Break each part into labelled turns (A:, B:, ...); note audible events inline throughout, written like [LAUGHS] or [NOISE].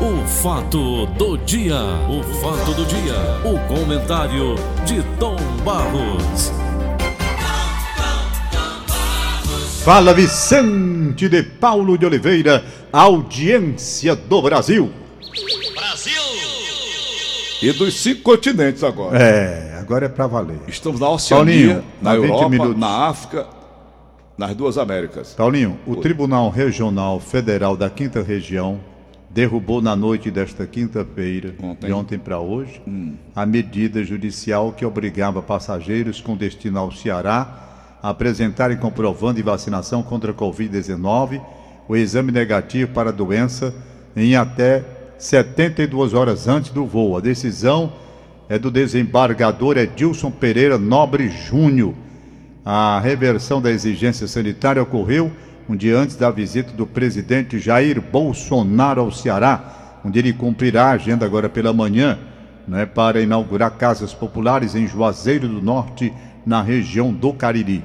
A: O fato do dia, o fato do dia, o comentário de Tom Barros.
B: Fala Vicente de Paulo de Oliveira, audiência do Brasil.
C: Brasil!
D: E dos cinco continentes agora.
B: É, agora é pra valer.
D: Estamos na Oceania,
B: Paulinho,
D: na
B: há 20
D: Europa,
B: minutos.
D: na África, nas duas Américas.
B: Paulinho, o Tribunal Regional Federal da Quinta Região derrubou na noite desta quinta-feira, de ontem para hoje, a medida judicial que obrigava passageiros com destino ao Ceará a apresentarem comprovando de vacinação contra a Covid-19 o exame negativo para a doença em até 72 horas antes do voo. A decisão é do desembargador Edilson Pereira Nobre Júnior. A reversão da exigência sanitária ocorreu um dia antes da visita do presidente Jair Bolsonaro ao Ceará, onde ele cumprirá a agenda agora pela manhã, né, para inaugurar casas populares em Juazeiro do Norte, na região do Cariri.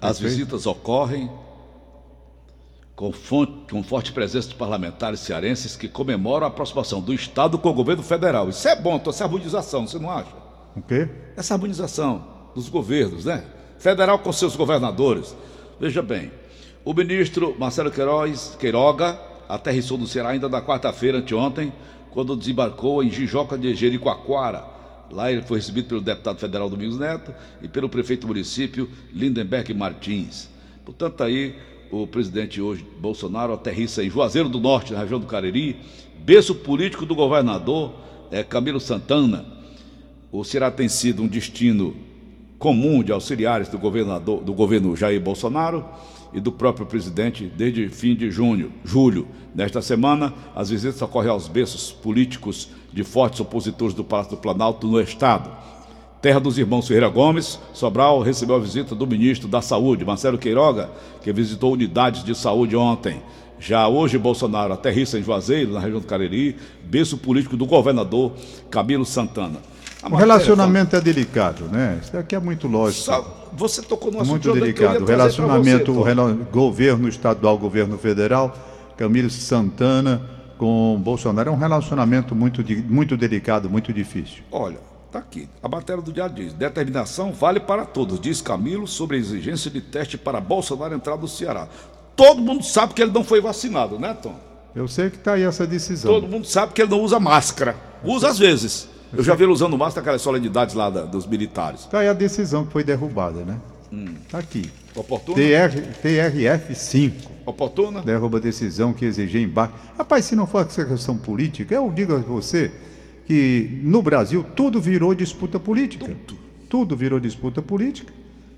D: As
B: Perfeito.
D: visitas ocorrem com, fonte- com forte presença de parlamentares cearenses que comemoram a aproximação do Estado com o governo federal. Isso é bom, essa harmonização, você não acha?
B: O quê?
D: Essa harmonização dos governos, né? Federal com seus governadores. Veja bem, o ministro Marcelo Queiroz, Queiroga aterrissou no Ceará ainda na quarta-feira, anteontem, quando desembarcou em Jijoca de Jericoacoara. Lá ele foi recebido pelo deputado federal Domingos Neto e pelo prefeito do município, Lindenberg Martins. Portanto, aí o presidente hoje, Bolsonaro, aterrissa em Juazeiro do Norte, na região do Cariri, berço político do governador eh, Camilo Santana. O Ceará tem sido um destino comum de auxiliares do governador, do governo Jair Bolsonaro e do próprio presidente desde fim de junho, julho. Nesta semana, as visitas ocorrem aos berços políticos de fortes opositores do Palácio do Planalto no estado. Terra dos irmãos Ferreira Gomes, Sobral recebeu a visita do ministro da Saúde, Marcelo Queiroga, que visitou unidades de saúde ontem. Já hoje, Bolsonaro aterrissa em Juazeiro, na região do Cariri, berço político do governador Camilo Santana.
B: O
D: matéria
B: relacionamento é delicado, né? Isso daqui é muito lógico.
D: Você tocou no assunto
B: Muito delicado. O relacionamento,
D: você,
B: o rela- governo estadual, governo federal, Camilo Santana com Bolsonaro é um relacionamento muito, di- muito delicado, muito difícil.
D: Olha, tá aqui. A matéria do diário diz: determinação vale para todos, diz Camilo sobre a exigência de teste para Bolsonaro entrar no Ceará. Todo mundo sabe que ele não foi vacinado, né, Tom?
B: Eu sei que está aí essa decisão.
D: Todo mundo sabe que ele não usa máscara. Usa às vezes. Eu já vi ele usando máscara naquelas solenidades lá da- dos militares.
B: Está aí a decisão que foi derrubada, né? Está aqui.
D: Oportuna?
B: TR, TRF5
D: Oportuna?
B: derruba a decisão que exigia embarque. Rapaz, se não for essa questão política, eu digo a você que no Brasil tudo virou disputa política. Tudo. virou disputa política.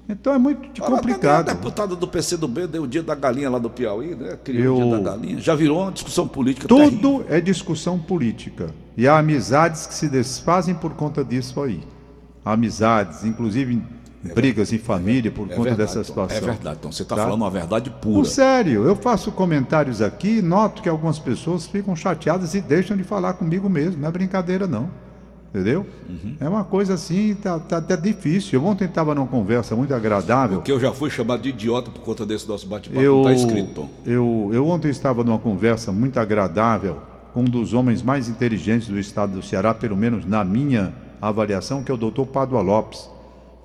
B: Então é muito complicado.
D: A deputada do PCdoB deu o dia da galinha lá do Piauí, né? Criou o
B: Eu-
D: dia da galinha. Já virou uma discussão política terrível.
B: Tudo é discussão política. E há amizades que se desfazem por conta disso aí. Amizades, inclusive brigas em família por
D: É
B: conta
D: verdade,
B: dessa
D: Tom.
B: situação.
D: É verdade, então você está
B: Tá?
D: falando uma verdade
B: Por
D: pura.
B: sério, eu faço comentários aqui e noto que algumas pessoas ficam chateadas e deixam de falar comigo mesmo. Não é brincadeira, não. Entendeu?
D: Uhum.
B: É uma coisa assim, tá, tá até difícil. Eu ontem estava numa conversa muito agradável.
D: Porque eu já fui chamado de idiota por conta desse nosso bate-papo.
B: Eu,
D: está escrito, Tom.
B: eu, eu ontem estava numa conversa muito agradável com um dos homens mais inteligentes do estado do Ceará, pelo menos na minha avaliação, que é o doutor Padua Lopes.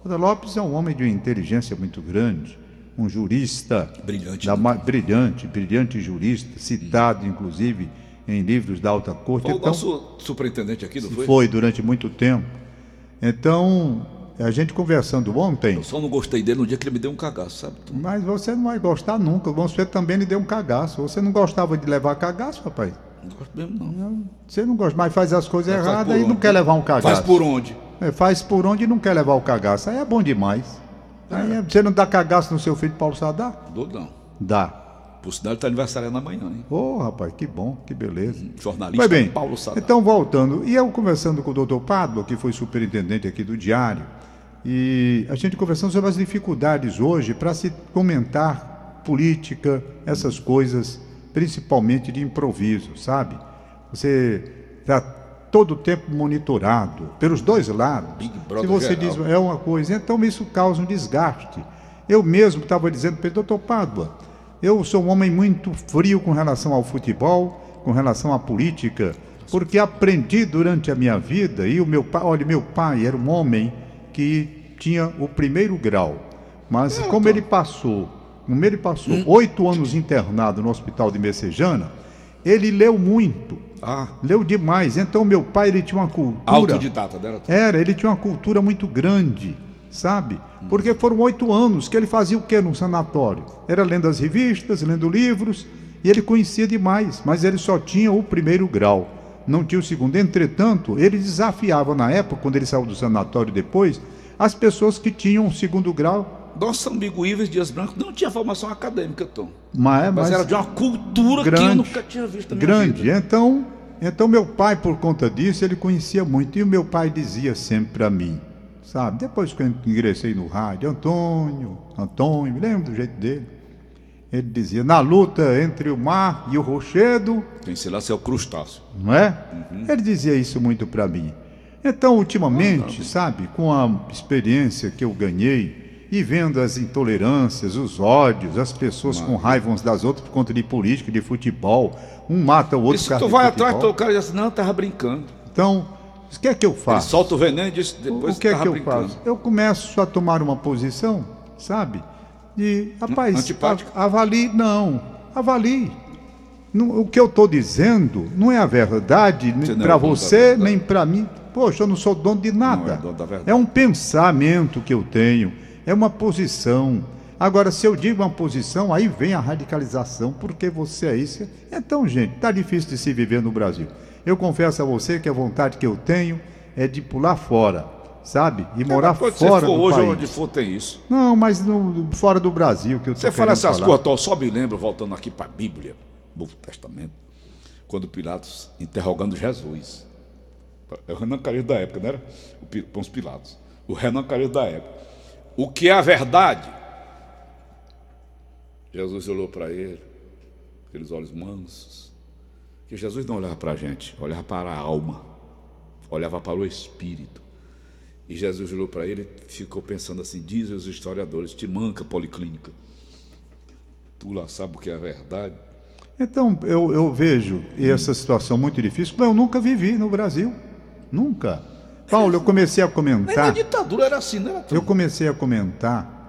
B: Padua Lopes é um homem de uma inteligência muito grande, um jurista
D: Brilhante,
B: da
D: né?
B: brilhante, brilhante jurista, citado inclusive em livros da alta corte.
D: Foi o
B: Então,
D: nosso superintendente aqui, não foi?
B: foi durante muito tempo. Então, a gente conversando ontem,
D: Eu só não gostei dele no dia que ele me deu um cagaço, sabe?
B: Mas você não vai gostar nunca. Você também lhe deu um cagaço. Você não gostava de levar cagaço, rapaz?
D: Não gosto mesmo, não.
B: Você não gosta, mas faz as coisas
D: Mas
B: erradas e não
D: onde?
B: quer levar um cagaço.
D: Faz por onde?
B: É, faz por onde e não quer levar o cagaço. Aí é bom demais. Aí é- você não dá cagaço no seu filho Paulo Sadar?
D: Dou não.
B: Dá.
D: Por sinal, ele está aniversariando amanhã, hein?
B: Ô, rapaz, que bom, que beleza.
D: Jornalista
B: Mas bem,
D: Paulo Sadar.
B: então voltando, e eu conversando com o doutor Pádua, que foi superintendente aqui do Diário, e a gente conversando sobre as dificuldades hoje para se comentar política, essas coisas, principalmente de improviso, sabe? Você está todo o tempo monitorado, pelos dois lados.
D: Big
B: Se você
D: geral.
B: diz é uma coisa, então isso causa um desgaste. Eu mesmo estava dizendo para ele, doutor Pádua, eu sou um homem muito frio com relação ao futebol, com relação à política, porque aprendi durante a minha vida, e o meu pai, olha, meu pai era um homem que tinha o primeiro grau, mas
D: É,
B: como ele passou, como ele passou oito anos internado no hospital de Messejana, ele leu muito,
D: Ah,
B: leu demais. Então meu pai ele tinha uma cultura.
D: autodidata, né?
B: Era, ele tinha uma cultura muito grande, sabe? Porque foram oito anos que ele fazia o que no sanatório? Era lendo as revistas, lendo livros, e ele conhecia demais, mas ele só tinha o primeiro grau, não tinha o segundo. Entretanto, ele desafiava na época, quando ele saiu do sanatório depois, as pessoas que tinham o segundo grau,
D: Nosso amigo Ives Dias Branco não tinha formação acadêmica, Tom.
B: mas,
D: Mas,
B: mas
D: era de uma cultura que eu
B: grande,
D: nunca tinha visto na
B: grande.
D: vida.
B: Então, então meu pai, por conta disso, ele conhecia muito. E o meu pai dizia sempre para mim, sabe? Depois que eu ingressei no rádio, Antônio, Antônio, me lembro do jeito dele. Ele dizia, na luta entre o mar e o rochedo,
D: Quem se é o crustáceo.
B: não é?
D: Uhum.
B: Ele dizia isso muito para mim. Então, ultimamente, sabe, com a experiência que eu ganhei e vendo as intolerâncias, os ódios, as pessoas com raiva umas das outras por conta de política, de futebol, um mata o outro.
D: Isso
B: por
D: tu vai atrás, o cara diz assim, não, eu tava brincando.
B: Então, o que é que eu
D: Ele
B: faço?
D: solta o veneno e diz,
B: O
D: depois
B: que é que eu
D: brincando.
B: faço? Eu começo a tomar uma posição, sabe? De, rapaz,
D: antipática?
B: a- avalie, não, avalie. Não- o que eu estou dizendo não é a verdade
D: é
B: para
D: o
B: você,
D: verdade.
B: nem para mim. Poxa, eu não sou dono de nada.
D: Não é dono da verdade.
B: É um pensamento que eu tenho, é uma posição. Agora, se eu digo uma posição, aí vem a radicalização, porque você é isso. Então, gente, tá difícil de se viver no Brasil. Eu confesso a você que a vontade que eu tenho é de pular fora, sabe? E morar fora
D: você for
B: do
D: hoje,
B: país.
D: onde for, tem isso.
B: Não, mas no- fora do Brasil que eu
D: Você fala essas
B: falar.
D: coisas, só me lembro, voltando aqui para a Bíblia, Novo Testamento, quando Pilatos interrogando Jesus. É o Renan Calheiros da época, não era? O Pôncio Pilatos. O Renan Calheiros da época. O que é a verdade? Jesus olhou para ele, aqueles olhos mansos. Que Jesus não olhava para a gente, olhava para a alma, olhava para o espírito. E Jesus olhou para ele e ficou pensando assim: dizem os historiadores, te manca policlínica. Tu lá sabe o que é a verdade.
B: Então, eu, eu vejo essa situação muito difícil, mas eu nunca vivi no Brasil. Nunca. Paulo, eu comecei a
D: Mas na
B: comentar.
D: ditadura era assim, não era?
B: Eu comecei a comentar.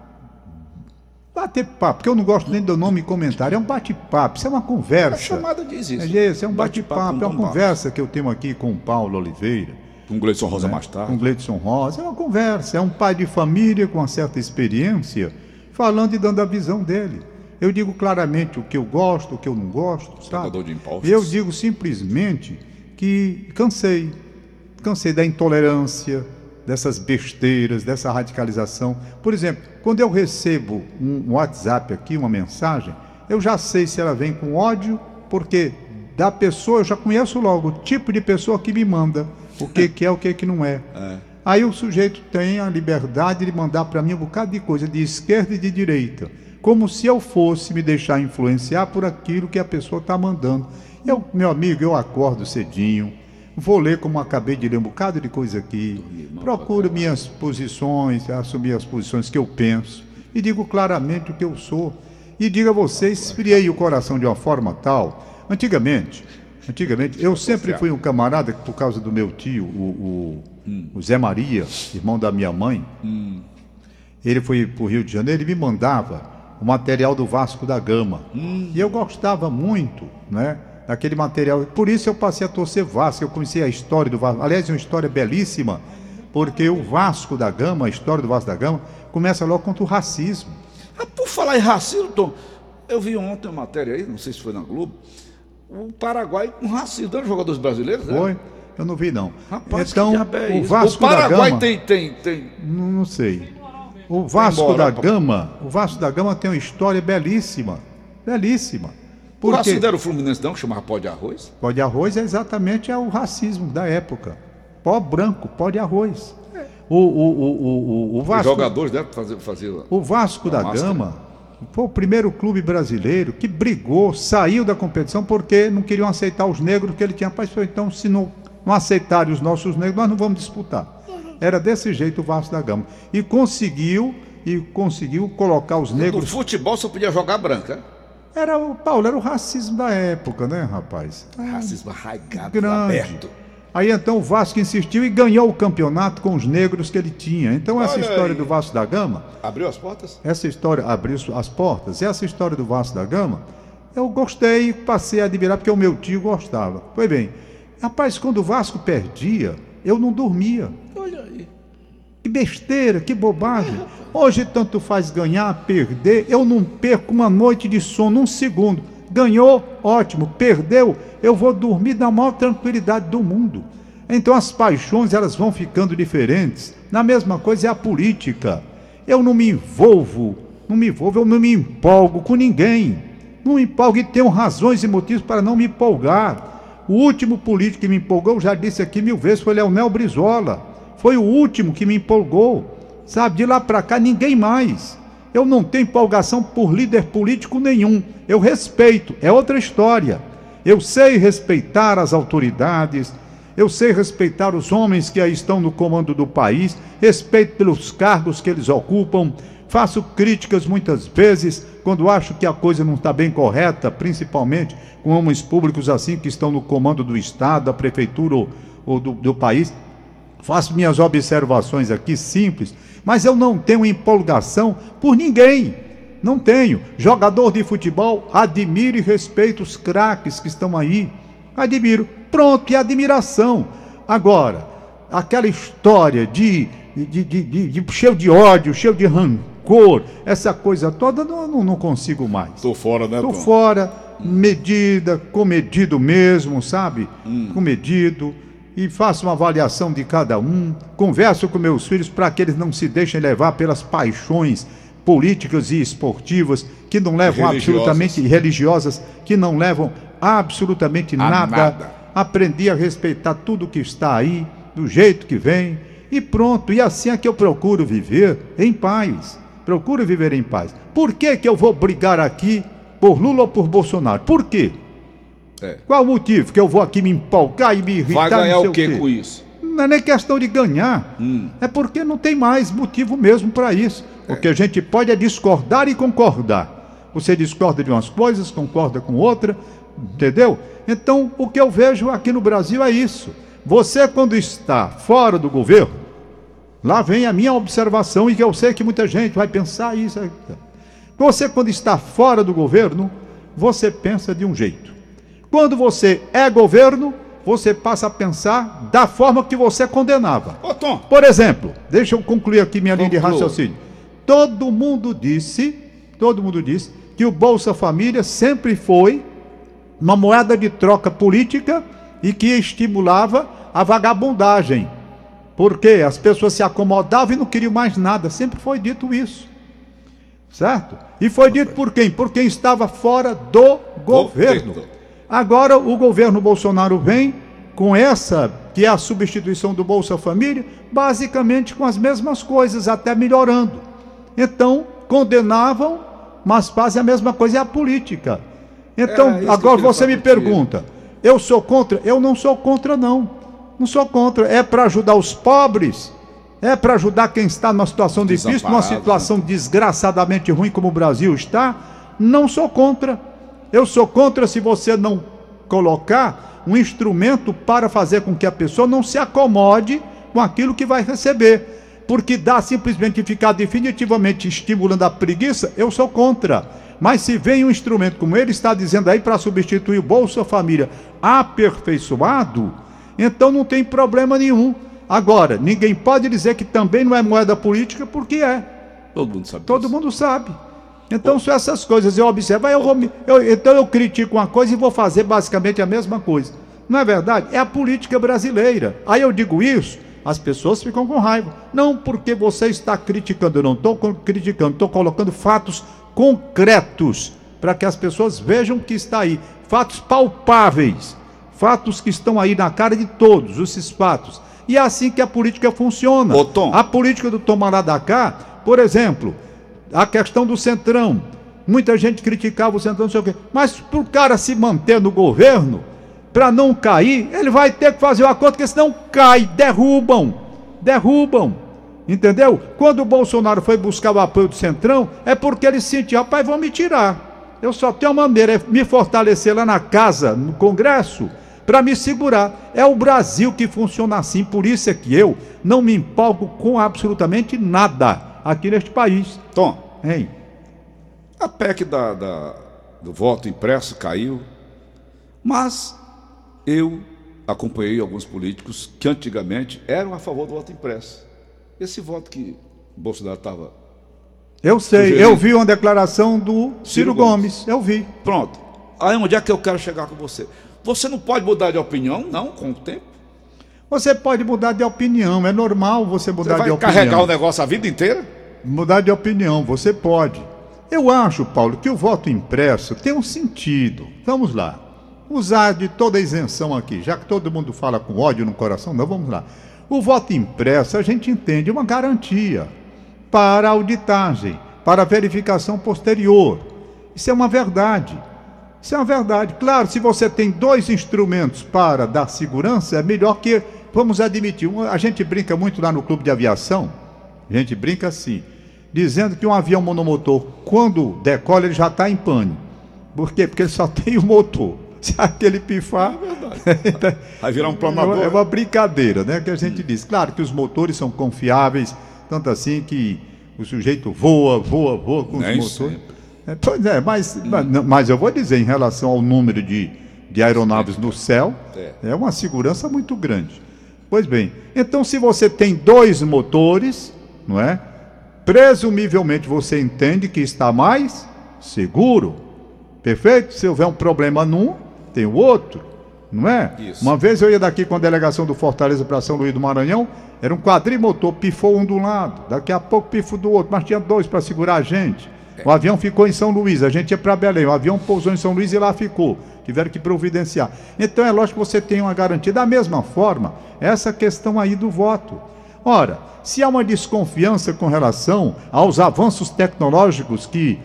B: Bater papo, porque eu não gosto nem do nome comentário. É um bate-papo, isso é uma
D: A
B: conversa.
D: chamada diz isso.
B: É, isso é um
D: Bate-papo com
B: é uma conversa que eu tenho aqui com o Paulo Oliveira.
D: Com Gleison Rosa
B: né,
D: mais tarde.
B: Com Gleidson Rosa. É uma conversa, é um pai de família com uma certa experiência, falando e dando a visão dele. Eu digo claramente o que eu gosto, o que eu não gosto, sabe?
D: De impostos.
B: Eu digo simplesmente que cansei. Cansei da intolerância, dessas besteiras, dessa radicalização. Por exemplo, quando eu recebo um WhatsApp aqui, uma mensagem, eu já sei se ela vem com ódio, porque da pessoa eu já conheço logo o tipo de pessoa que me manda, o que, que é, o que, que não é. Aí o sujeito tem a liberdade de mandar para mim um bocado de coisa, de esquerda e de direita, como se eu fosse me deixar influenciar por aquilo que a pessoa está mandando. Eu, meu amigo, eu acordo cedinho, vou ler como acabei de ler um bocado de coisa aqui, procuro minhas posições, assumir as posições que eu penso e digo claramente o que eu sou. E digo a você, esfriei o coração de uma forma tal. Antigamente, antigamente, eu sempre fui um camarada que, por causa do meu tio, o, o, o Zé Maria, irmão da minha mãe, ele foi para o Rio de Janeiro e me mandava o material do Vasco da Gama. E eu gostava muito, né? Daquele material. Por isso eu passei a torcer Vasco. Eu conheci a história do Vasco. Aliás, é uma história belíssima, porque o Vasco da Gama, a história do Vasco da Gama, começa logo contra o racismo.
D: Ah, por falar em racismo, Tom, eu vi ontem uma matéria aí, não sei se foi na Globo, o Paraguai com racismo dos jogadores brasileiros, né?
B: Foi? Eu não vi, não.
D: Rapaz,
B: então,
D: é
B: o? Vasco
D: o Paraguai
B: da Gama.
D: tem, tem, tem.
B: Não, não sei. O Vasco
D: embora,
B: da. Gama, o Vasco da Gama tem uma história belíssima. Belíssima.
D: O
B: Porque
D: racismo era o Fluminense não, que chamava pó de arroz?
B: pó de arroz é exatamente é o racismo da época. Pó branco, pó de arroz. O, o, o, o, o, o
D: Os
B: Vasco,
D: jogadores devem fazer, fazer
B: o Vasco da
D: máscara.
B: Gama foi o primeiro clube brasileiro que brigou, saiu da competição porque não queriam aceitar os negros que ele tinha. Rapaz, então se não, não aceitarem os nossos negros, nós não vamos disputar. Era desse jeito o Vasco da Gama. E conseguiu, e conseguiu colocar os
D: No
B: negros
D: futebol só podia jogar branca.
B: Era o Paulo, era o racismo da época, né, rapaz?
D: Racismo arraigado,
B: Grande.
D: aberto.
B: Aí então o Vasco insistiu e ganhou o campeonato com os negros que ele tinha. Então essa
D: Olha
B: história
D: aí.
B: do Vasco da Gama,
D: Abriu as portas?
B: essa história abriu as portas, essa história do Vasco da Gama, eu gostei e passei a admirar porque o meu tio gostava. Pois bem, rapaz, quando o Vasco perdia, eu não dormia.
D: Olha aí.
B: Que besteira, que bobagem. Hoje tanto faz ganhar, perder. Eu não perco uma noite de sono, um segundo. Ganhou, ótimo. Perdeu, eu vou dormir na maior tranquilidade do mundo. Então as paixões elas vão ficando diferentes. Na mesma coisa é a política. Eu não me envolvo, não me envolvo, eu não me empolgo com ninguém. Não me empolgo e tenho razões e motivos para não me empolgar. O último político que me empolgou, eu já disse aqui mil vezes, foi Leonel Brizola. Foi o último que me empolgou. Sabe, de lá para cá ninguém mais. Eu não tenho empolgação por líder político nenhum. Eu respeito, é outra história. Eu sei respeitar as autoridades, eu sei respeitar os homens que aí estão no comando do país, respeito pelos cargos que eles ocupam, faço críticas muitas vezes quando acho que a coisa não está bem correta, principalmente com homens públicos assim que estão no comando do Estado, da prefeitura ou, ou do, do país. Faço minhas observações aqui simples, mas eu não tenho empolgação por ninguém. Não tenho. Jogador de futebol, admiro e respeito os craques que estão aí. Admiro. Pronto, e admiração. Agora, aquela história de, de, de, de, de cheio de ódio, cheio de rancor, essa coisa toda, não, não, não consigo mais.
D: Tô fora, né,
B: Tô
D: Tom?
B: fora, medida, comedido mesmo, sabe? Comedido. E faço uma avaliação de cada um. Converso com meus filhos para que eles não se deixem levar pelas paixões políticas e esportivas que não levam
D: Religiosas.
B: absolutamente religiosas, que não levam absolutamente nada.
D: nada.
B: Aprendi a respeitar tudo que está aí, do jeito que vem, e pronto. E assim é que eu procuro viver em paz. Procuro viver em paz. Por que, que eu vou brigar aqui por Lula ou por Bolsonaro? Por quê?
D: É.
B: Qual o motivo que eu vou aqui me empolgar e me irritar?
D: Vai ganhar
B: não sei
D: o quê
B: quê?
D: com isso?
B: Não é nem questão de ganhar. É porque não tem mais motivo mesmo para isso. O que a gente pode é discordar e concordar. Você discorda de umas coisas, concorda com outra, entendeu? Então, o que eu vejo aqui no Brasil é isso. Você, quando está fora do governo, lá vem a minha observação e que eu sei que muita gente vai pensar isso. Você, quando está fora do governo, você pensa de um jeito. Quando você é governo, você passa a pensar da forma que você condenava.
D: Ô, Tom,
B: Por exemplo, deixa eu concluir aqui minha linha de raciocínio. Todo mundo disse, todo mundo disse que o Bolsa Família sempre foi uma moeda de troca política e que estimulava a vagabundagem. Porque as pessoas se acomodavam e não queriam mais nada. Sempre foi dito isso. Certo? E foi dito por quem? Por quem estava fora do governo.
D: Governo.
B: Agora o governo Bolsonaro vem com essa, que é a substituição do Bolsa Família, basicamente com as mesmas coisas, até melhorando. Então, condenavam, mas fazem a mesma coisa, é a política. Então,
D: É,
B: agora você me pergunta, eu sou contra? Eu não sou contra, não. Não sou contra. É para ajudar os pobres, é para ajudar quem está numa situação difícil, numa situação desgraçadamente ruim como o Brasil está. Não sou contra. Eu sou contra se você não colocar um instrumento para fazer com que a pessoa não se acomode com aquilo que vai receber. Porque dá simplesmente ficar definitivamente estimulando a preguiça, eu sou contra. Mas se vem um instrumento como ele está dizendo aí para substituir o Bolsa Família aperfeiçoado, então não tem problema nenhum. Agora, ninguém pode dizer que também não é moeda política, porque é.
D: todo mundo sabe
B: Todo mundo sabe. Então são essas coisas. Eu observo, eu vou eu- então eu critico uma coisa e vou fazer basicamente a mesma coisa. Não é verdade? É a política brasileira. Aí eu digo isso, as pessoas ficam com raiva. Não porque você está criticando, eu não estou criticando, estou colocando fatos concretos para que as pessoas vejam que está aí. Fatos palpáveis. Fatos que estão aí na cara de todos, esses fatos. E é assim que a política funciona.
D: Ô, Tom.
B: A política do Tomará da cá, por exemplo, a questão do Centrão. Muita gente criticava o Centrão, não sei o quê. Mas para o cara se manter no governo, para não cair, ele vai ter que fazer o acordo, porque senão cai, derrubam. Derrubam. Entendeu? Quando o Bolsonaro foi buscar o apoio do Centrão, é porque ele sentiu, rapaz, vão me tirar. Eu só tenho uma maneira, é me fortalecer lá na casa, no Congresso, para me segurar. É o Brasil que funciona assim, por isso é que eu não me empolgo com absolutamente nada aqui neste país.
D: Tom,
B: Hein?
D: a PEC da, da- do voto impresso caiu, mas eu acompanhei alguns políticos que antigamente eram a favor do voto impresso. Esse voto que Bolsonaro estava.
B: Eu sei,
D: Sugerido.
B: eu vi uma declaração do Ciro,
D: Ciro
B: Gomes.
D: Gomes.
B: eu vi.
D: Pronto. Aí onde é que eu quero chegar com você? Você não pode mudar de opinião, não, com o tempo.
B: Você pode mudar de opinião, é normal você
D: Você
B: mudar
D: vai
B: de opinião.
D: carregar o negócio a vida inteira?
B: Mudar de opinião, você pode. Eu acho, Paulo, que o voto impresso tem um sentido. Vamos lá. Usar de toda a isenção aqui, já que todo mundo fala com ódio no coração, não, vamos lá. O voto impresso a gente entende uma garantia para auditagem, para verificação posterior. Isso é uma verdade. Isso é uma verdade. Claro, se você tem dois instrumentos para dar segurança, é melhor que, vamos admitir, a gente brinca muito lá no clube de aviação, a gente brinca assim, dizendo que um avião monomotor, quando decola, ele já está em pane. Por quê? Porque ele só [LAUGHS] tem o motor. Se aquele pifar. [LAUGHS]
D: Vai virar um
B: É uma,
D: planador.
B: é uma brincadeira, né? Que a gente diz. Claro que os motores são confiáveis, tanto assim que o sujeito voa, voa, voa com
D: Nem
B: os motores.
D: sempre.
B: É, pois é, mas, mas, não, mas eu vou dizer, em relação ao número de, de aeronaves no céu,
D: É.
B: é uma segurança muito grande. Pois bem, então se você tem dois motores, não é? Presumivelmente você entende que está mais seguro. Perfeito? Se houver um problema num, tem o outro, não é?
D: Isso.
B: Uma vez eu ia daqui com a delegação do Fortaleza para São Luís do Maranhão, era um quadrimotor, pifou um um lado, daqui a pouco pifou do outro, mas tinha dois para segurar a gente. O avião ficou em São Luís, a gente ia para Belém, o avião pousou em São Luís e lá ficou. Tiveram que providenciar. Então é lógico que você tem uma garantia. Da mesma forma, essa questão aí do voto. Ora, se há uma desconfiança com relação aos avanços tecnológicos que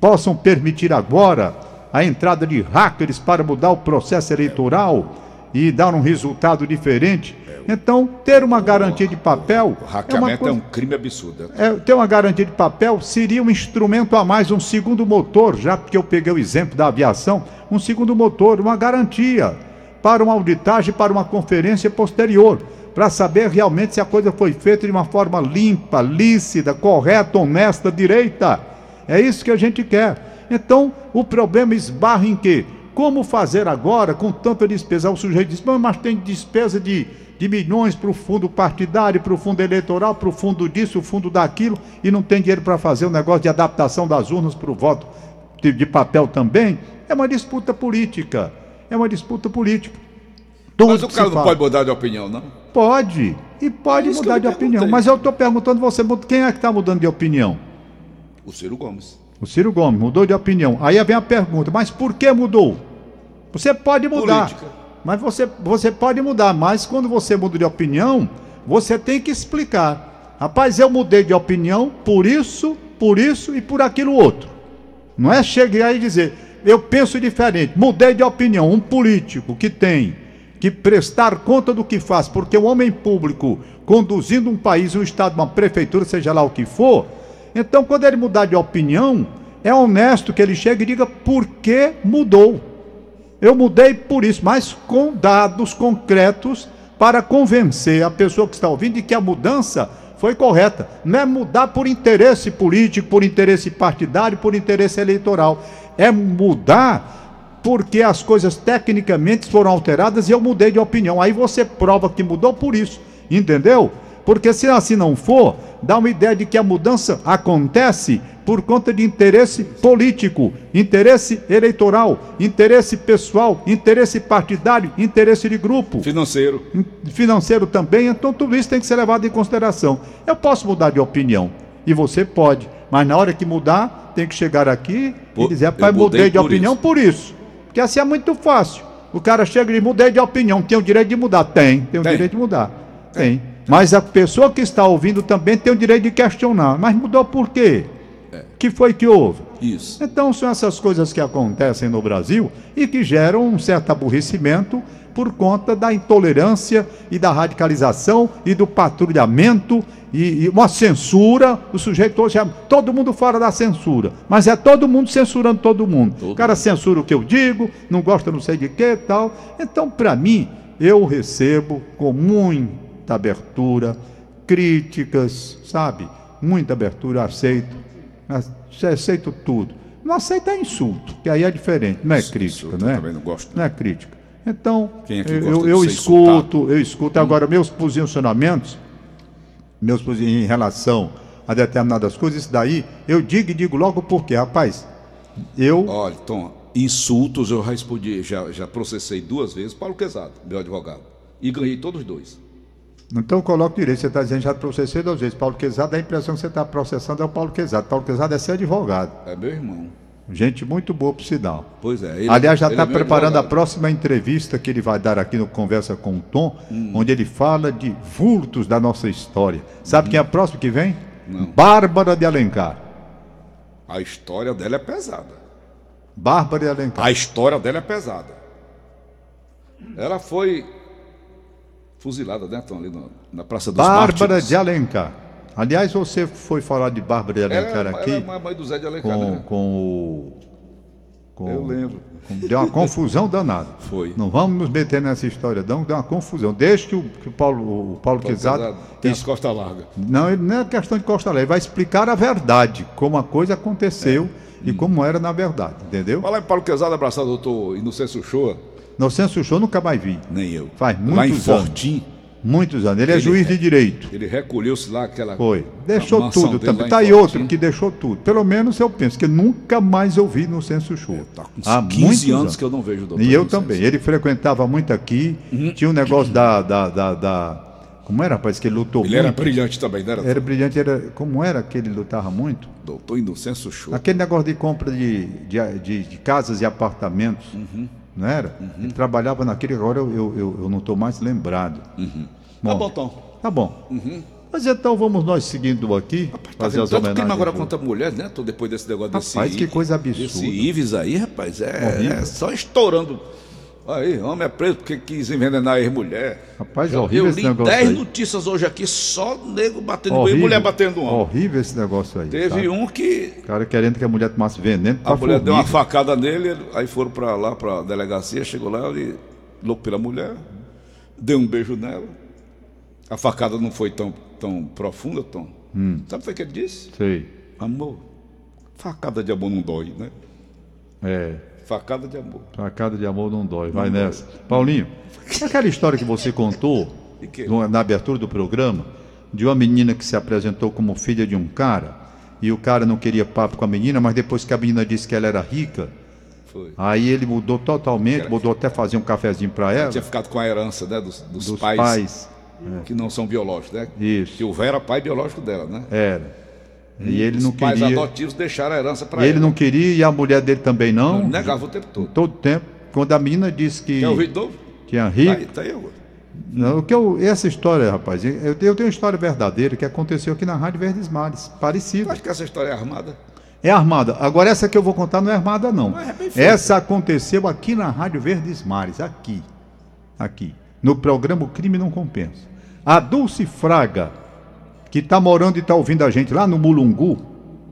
B: possam permitir agora a entrada de hackers para mudar o processo eleitoral e dar um resultado diferente. Então, ter uma garantia de papel
D: O
B: é
D: hackeamento é,
B: coisa.
D: um crime absurdo.
B: É, ter uma garantia de papel seria um instrumento a mais, um segundo motor, já porque eu peguei o exemplo da aviação, um segundo motor, uma garantia para uma auditagem, para uma conferência posterior, para saber realmente se a coisa foi feita de uma forma limpa, lícita, correta, honesta, direita. É isso que a gente quer. Então, o problema esbarra em quê? Como fazer agora com tanta despesa? O sujeito diz, "Mas- tem despesa de, de milhões para o fundo partidário, para o fundo eleitoral, para o fundo disso, o fundo daquilo, e não tem dinheiro para fazer o negócio de adaptação das urnas para o voto de, de papel também. É uma disputa política. É uma disputa política. Tudo
D: Mas o cara não
B: fala.
D: pode mudar de opinião, não?
B: Pode. E pode
D: É
B: mudar de opinião. Mas eu estou perguntando você, quem é que está mudando de opinião?
D: O Ciro Gomes.
B: O Ciro Gomes mudou de opinião. Aí vem a pergunta, mas por que mudou? Você pode mudar.
D: Política.
B: Mas você, você pode mudar, mas quando você muda de opinião, você tem que explicar. Rapaz, eu mudei de opinião por isso, por isso e por aquilo outro. Não é chegar e dizer, eu penso diferente, mudei de opinião. Um político que tem que prestar conta do que faz, porque o homem público conduzindo um país, um estado, uma prefeitura, seja lá o que for, então quando ele mudar de opinião, é honesto que ele chegue e diga por que mudou. Eu mudei por isso, mas com dados concretos para convencer a pessoa que está ouvindo de que a mudança foi correta. Não é mudar por interesse político, por interesse partidário, por interesse eleitoral. É mudar porque as coisas tecnicamente foram alteradas e eu mudei de opinião. Aí você prova que mudou por isso, entendeu? Porque se assim não for, dá uma ideia de que a mudança acontece por conta de interesse político, interesse eleitoral, interesse pessoal, interesse partidário, interesse de grupo
D: Financeiro.
B: financeiro também, então tudo isso tem que ser levado em consideração. Eu posso mudar de opinião e você pode, mas na hora que mudar, tem que chegar aqui
D: Pô,
B: e dizer, rapaz,
D: mudei
B: mudei de
D: por
B: opinião
D: isso."
B: por isso. Porque assim é muito fácil. O cara chega e diz, mudei de opinião, tem o direito de mudar? Tem, tem o
D: Tem.
B: direito de mudar. Tem. Mas a pessoa que está ouvindo também tem o direito de questionar. Mas mudou por quê?
D: É.
B: que foi que houve?
D: Isso.
B: Então são essas coisas que acontecem no Brasil e que geram um certo aborrecimento por conta da intolerância e da radicalização e do patrulhamento e, e uma censura. O sujeito hoje é todo mundo fora da censura, mas é todo mundo censurando todo mundo. Todo o cara censura o que eu digo, não gosta não sei de que tal. Então, para mim, eu recebo com muita abertura críticas, sabe? Muita abertura, aceito, aceito tudo. Não aceita insulto, que aí é diferente, não é Isso, crítica, não é?
D: Também não gosto.
B: Não é crítica. Então, é eu, eu escuto, insultado? eu escuto. Agora, meus posicionamentos, meus em relação a determinadas coisas, isso daí, eu digo e digo logo porque, rapaz, eu.
D: Olha, Tom, insultos eu já respondi, já, já processei duas vezes Paulo Quezado, meu advogado. E ganhei todos os dois.
B: Então coloque direito, você está dizendo já processei duas vezes. Paulo Quezado, dá a impressão que você está processando é o Paulo Quezado. Paulo Quezado é seu advogado.
D: É meu irmão.
B: Gente muito boa por sinal.
D: Pois é.
B: Ele, Aliás, já está é preparando advogado. a próxima entrevista que ele vai dar aqui no Conversa com o Tom, hum. onde ele fala de vultos da nossa história. Sabe hum. quem é a próxima que vem?
D: Não.
B: Bárbara de Alencar.
D: A história dela é pesada.
B: Bárbara de Alencar.
D: A história dela é pesada. Ela foi fuzilada, né, Tom, ali no, na Praça dos
B: Bárbara Mártires. de Alencar. Aliás, você foi falar de Bárbara de Alencar
D: ela,
B: aqui.
D: Ela é a mãe do Zé de Alencar,
B: com,
D: né?
B: com o.
D: Com, Eu lembro.
B: Com, deu uma confusão danada. [LAUGHS]
D: Foi.
B: Não vamos nos meter nessa história, não, deu uma confusão. Desde que o, que o Paulo, o Paulo, Paulo Quezado.
D: Tem as costas largas.
B: Não, ele não é questão de costa larga, ele vai explicar a verdade, como a coisa aconteceu é. e hum. como era na verdade, entendeu?
D: Fala em Paulo Quezado, abraçado, doutor Inocêncio Shoa.
B: Inocêncio Shoa nunca mais vi.
D: Nem eu.
B: Faz muitos Lá em
D: Fortim.
B: Muitos anos. Ele, é ele é juiz de direito.
D: Ele recolheu-se lá aquela.
B: Foi. Deixou tudo também. Está aí outro que deixou tudo. Pelo menos eu penso que nunca mais eu vi no Censo Show. É,
D: tá com Há 15 anos, anos, que eu não vejo o doutor.
B: E eu também. Ele frequentava muito aqui. Uhum. Tinha um negócio da, da, da, da. Como era, rapaz, que ele lutou
D: ele muito. era brilhante também, não era?
B: Era brilhante, era. Como era que ele lutava muito?
D: Doutor Inocêncio Show.
B: Aquele negócio de compra de, de, de, de casas e apartamentos. Uhum. Não era? Uhum. Ele trabalhava naquele, agora eu, eu, eu, eu não estou mais lembrado.
D: Uhum. Tá bom, Tom.
B: Tá bom. Uhum. Mas então vamos nós seguindo aqui, rapaz, tá fazer as
D: tanto crime agora contra a mulher, né? Tô depois desse negócio
B: rapaz,
D: desse...
B: Rapaz, que coisa absurda.
D: Esse Ives aí, rapaz, é, é só estourando. Aí, homem é preso porque quis envenenar a mulher.
B: Rapaz, Já, horrível esse negócio
D: Eu li 10 notícias hoje aqui, só nego batendo horrível, e mulher batendo homem.
B: Horrível esse negócio aí.
D: Teve tá? um que...
B: O cara querendo que a mulher tomasse veneno
D: A mulher deu uma facada nele, aí foram para lá, para delegacia, chegou lá, ele louco pela mulher, deu um beijo nela, a facada não foi tão, tão profunda, Tom. Hum. Sabe o que ele disse?
B: Sei.
D: Amor, facada de amor não dói, né?
B: É.
D: Facada de amor.
B: Facada de amor não dói. Vai não nessa. Dói. Paulinho, aquela história que você contou na abertura do programa, de uma menina que se apresentou como filha de um cara, e o cara não queria papo com a menina, mas depois que a menina disse que ela era rica,
D: foi.
B: Aí ele mudou totalmente, mudou até fazer um cafezinho para ela.
D: Tinha ficado com a herança né, dos, dos, dos pais. pais é. que não são biológicos, né?
B: Isso.
D: Que o Vera era pai biológico dela, né?
B: Era. E ele não queria. Os pais
D: adotivos deixaram a herança para
B: ele. Ele não queria e a mulher dele também não.
D: não negava o tempo todo.
B: Todo tempo. Quando a menina disse que.
D: Quer ouvir de novo?
B: Tinha rico. Tá
D: aí, tá aí agora.
B: Não, o que eu, essa história, rapaz, eu, eu tenho uma história verdadeira que aconteceu aqui na Rádio Verdes Mares, parecida.
D: Acho que essa história é armada.
B: É armada. Agora, essa que eu vou contar não é armada, não. não é essa aconteceu aqui na Rádio Verdes Mares, aqui. Aqui. No programa O Crime Não Compensa. A Dulce Fraga, que está morando e está ouvindo a gente lá no Mulungu,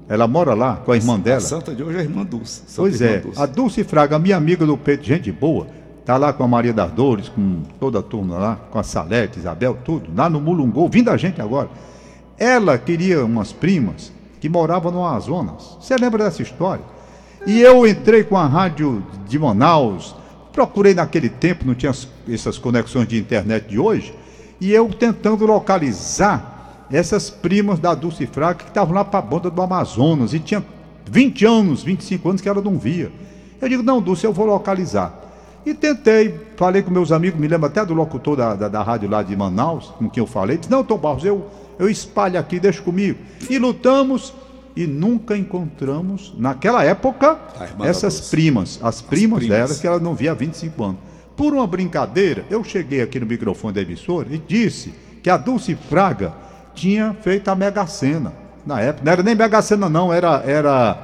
B: ela mora lá com a irmã dela. A
D: santa de hoje é a irmã Dulce. Santa
B: pois
D: irmã
B: é, Dulce. a Dulce Fraga, minha amiga do peito, gente boa, está lá com a Maria das Dores, com toda a turma lá, com a Salete, Isabel, tudo, lá no Mulungu, ouvindo a gente agora. Ela queria umas primas que moravam no Amazonas. Você lembra dessa história? E eu entrei com a rádio de Manaus, procurei naquele tempo, não tinha essas conexões de internet de hoje, e eu tentando localizar essas primas da Dulce Fraga que estavam lá para a banda do Amazonas, e tinha 20 anos, 25 anos que ela não via. Eu digo, não, Dulce, eu vou localizar. E tentei, falei com meus amigos, me lembro até do locutor da, da, da rádio lá de Manaus, com quem eu falei, disse, não, Tom Barros, eu, eu espalho aqui, deixa comigo. E lutamos e nunca encontramos, naquela época, essas primas, as, as primas, primas delas que ela não via há 25 anos. Por uma brincadeira, eu cheguei aqui no microfone da emissora e disse que a Dulce Fraga tinha feito a Mega Sena. Na época, não era nem Mega Sena, não, era, era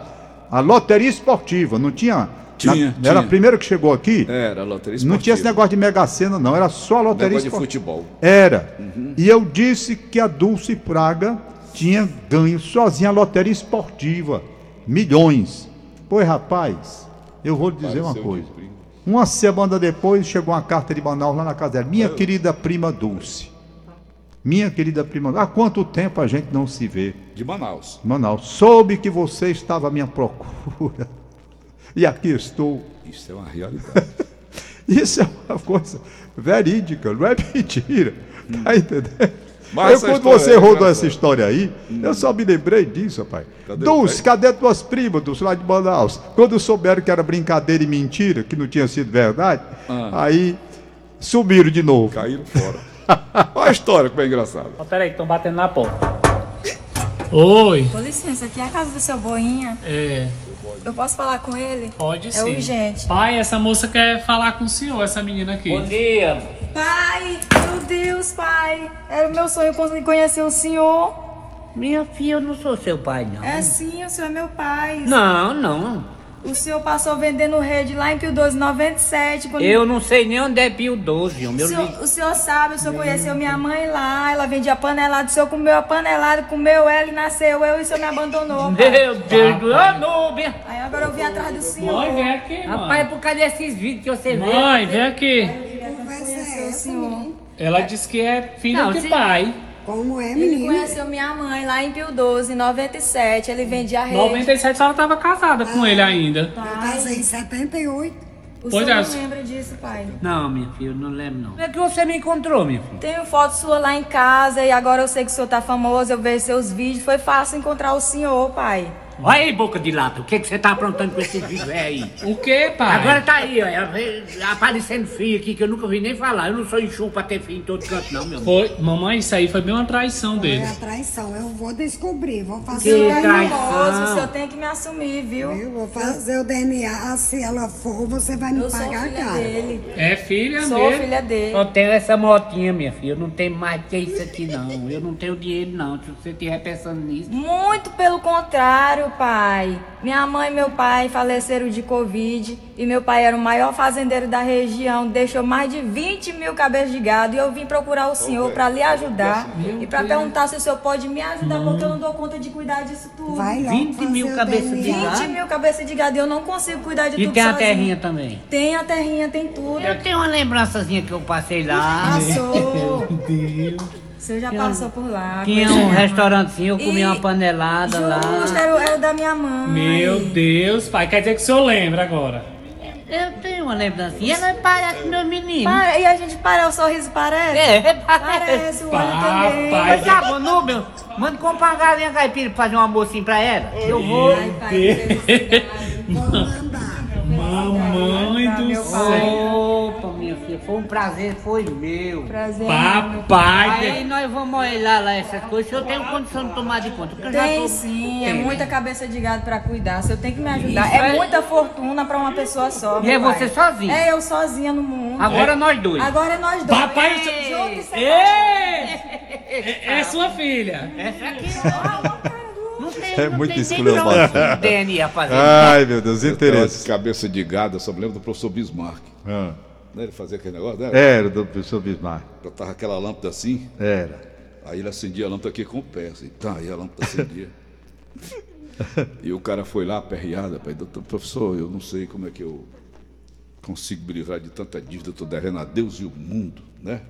B: a loteria esportiva. Não tinha
D: Tinha,
B: Na- Era a
D: tinha.
B: primeira que chegou aqui.
D: Era, loteria
B: Não tinha esse
D: esportiva.
B: negócio de Mega Sena, não. Era só a loteria
D: Negócio de
B: esportiva.
D: futebol.
B: Era. E eu disse que a Dulce Praga tinha ganho sozinha a loteria esportiva. Milhões. Pois, rapaz, eu vou lhe dizer uma
D: Pareceu
B: coisa.
D: de brinco.
B: Uma semana depois chegou uma carta de Manaus lá na casa dela. Minha querida prima Dulce. Minha querida prima. Há quanto tempo a gente não se vê?
D: De Manaus.
B: Manaus, soube que você estava à minha procura. [LAUGHS] E aqui estou.
D: Isso é uma realidade. [LAUGHS]
B: Isso é uma coisa verídica, não é mentira. Tá entendendo?
D: Mas
B: eu, quando você
D: é
B: rodou essa história aí, eu só me lembrei disso, rapaz.
D: Cadê pai?
B: cadê tuas primas, Dulce, lá de Manaus? Quando souberam que era brincadeira e mentira, que não tinha sido verdade,
D: Ah.
B: aí sumiram de novo.
D: Caíram fora. [LAUGHS] Olha a história, como é engraçado.
C: Ó, peraí, estão batendo na porta. Oi.
E: Com licença, aqui é a casa do seu Boinha.
C: É,
E: Eu posso falar com ele?
C: pode
E: É
C: sim.
E: urgente.
C: Pai, essa moça quer falar com o senhor, essa menina aqui.
F: Bom dia.
E: Pai, meu Deus, pai. Era o meu sonho conseguir conhecer o senhor.
F: Minha filha, eu não sou seu pai, não.
E: É sim, o senhor é meu pai.
F: Não, não.
E: O senhor passou vendendo rede lá em Pio 12, 97. Quando...
F: Eu não sei nem onde é Pio 12,
E: O
F: homem. Eu
E: senhor, o senhor sabe, o senhor conheceu minha mãe lá, ela vendia panelada, o senhor comeu a panelada, comeu ela e nasceu eu e o senhor me abandonou. [LAUGHS] pai.
F: Meu Deus do céu, Núbia.
E: Aí agora eu vim atrás do senhor.
C: Mãe, vem aqui,
F: Rapaz,
C: mãe.
F: por causa desses vídeos que você vê.
C: Mãe, vem aqui.
E: Conhecer o senhor.
C: Ela disse que é filha
F: Não,
C: de
F: se-
C: pai.
G: Como é,
E: Ele
G: menina?
E: conheceu minha mãe lá em Pio 12, em 97. Ele vendia rede.
C: 97 ela estava casada com ele ainda.
G: Eu casei em 78.
E: O
C: Pois
E: senhor
C: é.
E: não lembra disso, pai?
F: Não, minha filha, eu não lembro, não. Como é que você me encontrou, minha filha?
E: Tenho foto sua lá em casa e agora eu sei que o senhor tá famoso, eu vejo seus vídeos. Foi fácil encontrar o senhor, pai.
F: Olha aí, boca de lata, o que, que você tá aprontando com esses vídeos é aí?
C: O que, pai?
F: Agora tá aí, ó, aparecendo filho aqui que eu nunca ouvi nem falar. Eu não sou enxuto pra ter filho em todo canto, não, meu amor.
C: Foi, mamãe, isso aí foi bem uma traição
G: É
C: dele.
G: a traição. Eu vou descobrir. Vou fazer
E: senhor
G: o
E: é
F: traição.
E: o senhor tem que me assumir, viu?
G: Eu vou fazer o DNA. Se ela for, você vai me
E: Eu sou
G: pagar
E: filha
G: caro.
E: dele.
C: É filha
E: Sou
C: dele.
E: filha dele.
F: Só tenho essa motinha, minha filha. Eu não tenho mais que isso aqui, não. Eu não tenho dinheiro, não. Se você estiver pensando nisso.
E: Muito pelo contrário, pai. Minha mãe e meu pai faleceram de Covid e meu pai era o maior fazendeiro da região, deixou mais de 20 mil cabeças de gado e eu vim procurar o senhor para lhe ajudar e para perguntar se o senhor pode me ajudar, porque eu não dou conta de cuidar disso tudo.
G: Vai lá
F: 20
G: fazer
F: mil cabeças de gado.
E: 20 mil cabeças de gado e eu não consigo cuidar de
F: E
E: tudo
F: tem a
E: sozinha.
F: terrinha também.
E: Tem a terrinha, tem tudo.
F: Eu tenho uma lembrançazinha que eu passei lá.
E: Passou.
C: Deus.
E: O senhor já passou por lá.
F: Tinha
E: conheceu
F: um restaurantezinho, eu comi
E: E-
F: uma panelada lá.
E: Justo, era, o- era o da minha mãe.
C: Meu Deus, pai. Quer dizer que o senhor lembra agora?
F: Eu tenho uma lembrancinha. Ela parece meu menino.
E: Para, e a gente para, o sorriso parece?
F: É,
E: Parece, o olho também.
C: Papai.
F: Mas tá bom, Núbio, manda comprar uma galinha caipira pra fazer um almocinho pra ela. Eu vou.
E: Ai, pai, que felicidade.
G: Vou mandar.
C: Mamãe do
E: meu
C: céu.
F: Filha, foi um prazer, foi meu.
E: Prazer.
C: Papai.
F: Aí nós vamos olhar lá essas coisas, eu tenho condição de tomar de conta. porque eu já
E: Tem
F: tô-
E: sim, é
F: Tem,
E: muita cabeça de gado pra cuidar. Você tem que me ajudar.
F: Isso
E: é
F: é-
E: muita fortuna pra uma pessoa só.
F: E é
E: pai.
F: você sozinha?
E: É eu sozinha no mundo.
F: Agora nós dois.
E: Agora é nós dois.
C: Papai,
E: junto e
C: Ei!
E: separado.
C: É, é sua filha.
F: Essa aqui não tem,
B: É
F: não
B: muito
F: de DNA fazer.
B: Ai, meu Deus, interesse.
D: Cabeça de gado, eu só me lembro do professor Bismarck.
B: Ah,
D: Né? Ele fazia aquele negócio, né?
B: Era do professor Bismarck.
D: Botava aquela lâmpada assim,
B: Era.
D: aí ele acendia a lâmpada aqui com o pé, assim. Tá, aí a lâmpada acendia. e o cara foi lá, aperreado, pai, doutor, professor, eu não sei como é que eu consigo me livrar de tanta dívida, eu estou devendo a Deus e o mundo, né?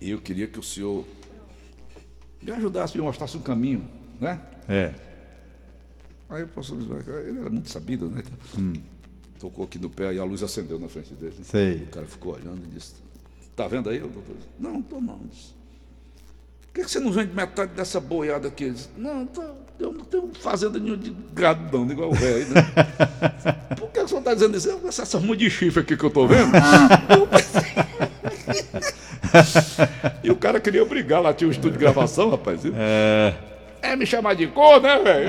D: E eu queria que o senhor me ajudasse, me mostrasse um caminho, né?
B: É.
D: Aí o professor Bismarck, ele era muito sabido, né? Tocou aqui no pé e a luz acendeu na frente dele.
B: Sei.
D: O cara ficou olhando e disse: Tá vendo aí, doutor? Não, tô não. Disse, Por que, você não vende metade dessa boiada aqui? Ele disse, não, tô- eu não tenho fazenda nenhuma de gado, não, igual o velho, né? [LAUGHS] Por que, que o senhor está dizendo isso? Eu, Essa, essa monte de chifre aqui que eu tô vendo. [LAUGHS] e o cara queria brigar lá, tinha um estúdio de gravação, rapaz. É. É me chamar de cor, né, velho?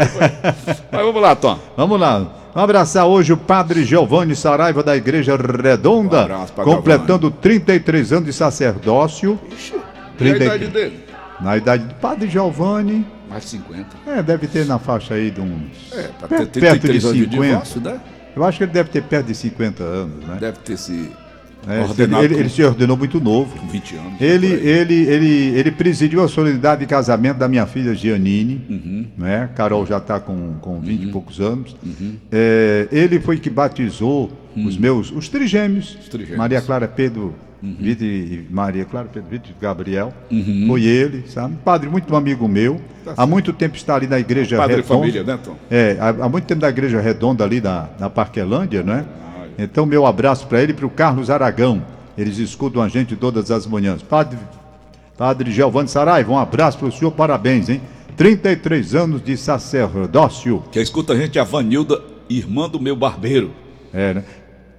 D: Mas vamos lá, Tom.
B: Vamos lá. Vamos abraçar hoje o padre Giovanni Saraiva da Igreja Redonda,
D: Um abraço
B: completando 33 anos de sacerdócio.
D: A
B: 30
D: idade dele?
B: Na idade do padre Giovanni,
D: Mais de 50.
B: é, deve ter na faixa aí de uns.
D: É, pra
B: per-
D: ter
B: perto de
D: 33 anos de
B: 50.
D: divórcio, né?
B: Eu acho que ele deve ter perto de 50 anos, né?
D: Deve ter se
B: É,
D: ordenado
B: ele,
D: com
B: ele se ordenou muito novo.
D: 20 anos.
B: Ele, ele, ele, ele presidiu a solenidade de casamento da minha filha Giannini,
D: Uhum.
B: né? Carol já está com, com 20 e poucos anos. É, ele foi que batizou os meus, os trigêmeos,
D: Uhum. trigêmeos. Uhum.
B: Maria Clara Pedro Vitor e Maria Clara Pedro Vitor e Gabriel. Foi ele, sabe? Padre muito amigo meu. há muito tempo está ali na igreja
D: Tá Padre
B: redonda.
D: família, né, Tom?
B: É, há, há muito tempo da igreja redonda ali na, na Parquelândia, né? Então, meu abraço para ele e para o Carlos Aragão. Eles escutam a gente todas as manhãs. Padre, Padre Giovanni Saraiva, um abraço para o senhor, parabéns, hein? 33 anos de sacerdócio.
D: Quem escuta a gente é a Vanilda, irmã do meu barbeiro.
B: É, né?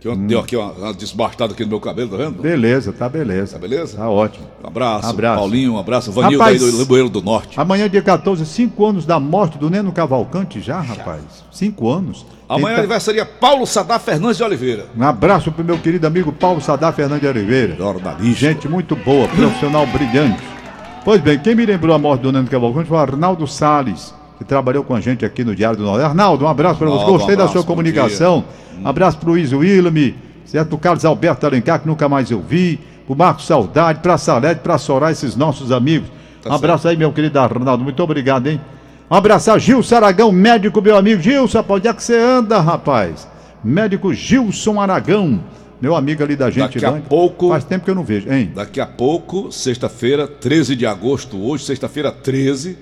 D: Que ontem deu aqui uma, uma desbastada aqui no meu cabelo, tá vendo?
B: Beleza, tá beleza.
D: Tá beleza?
B: Tá ótimo.
D: Um abraço,
B: Abraço.
D: Paulinho, um abraço. Vanilda
B: Rapaz,
D: aí do Limoeiro do Norte.
B: Amanhã, dia 14, cinco anos da morte do Neno Cavalcante já, rapaz. Cinco anos.
D: Amanhã
B: Então,
D: aniversaria Paulo Sadar Fernandes de Oliveira.
B: Um abraço pro meu querido amigo Paulo Sadar Fernandes de Oliveira.
D: Jornalista.
B: Gente muito boa, profissional brilhante. Pois bem, quem me lembrou a morte do Nando Cavalcante foi o Arnaldo Salles, que trabalhou com a gente aqui no Diário do Norte. Arnaldo, um abraço para você.
D: Arnaldo, um
B: Gostei da
D: abraço,
B: sua comunicação. Um abraço pro Luiz Willame, certo? O Carlos Alberto Alencar, que nunca mais eu vi. O Marcos Saudade, pra Salete, pra Soraya, esses nossos amigos.
D: Tá
B: um abraço aí, meu querido Arnaldo. Muito obrigado, hein? Um abraço a Gilson Aragão, médico, meu amigo. Gilson, onde é que você anda, rapaz? Médico Gilson Aragão, meu amigo ali da gente.
D: Daqui a pouco-
B: Faz tempo que eu não vejo, hein?
D: Daqui a pouco, sexta-feira, 13 de agosto, hoje, sexta-feira 13,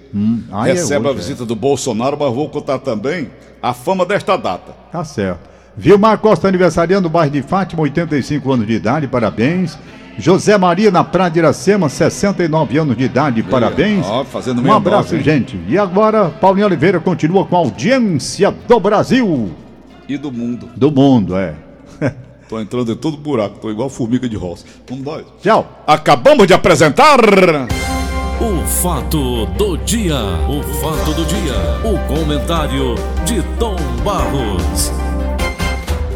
B: Ah, é
D: recebe a
B: hoje, é.
D: visita do Bolsonaro, mas vou contar também a fama desta data.
B: Tá certo. Vilmar Costa aniversariando no bairro de Fátima, 85 anos de idade, parabéns. José Maria na Praia de Iracema, 69 anos de idade, parabéns.
D: ó, fazendo
B: um
D: 69,
B: abraço,
D: hein?
B: gente. E agora, Paulinho Oliveira continua com a audiência do Brasil,
D: E do mundo.
B: do mundo, é. [LAUGHS]
D: Tô entrando em todo buraco, tô igual formiga de roça. Vamos nós.
B: Tchau.
D: Acabamos de apresentar.
A: O fato do dia, o fato do dia, o comentário de Tom Barros.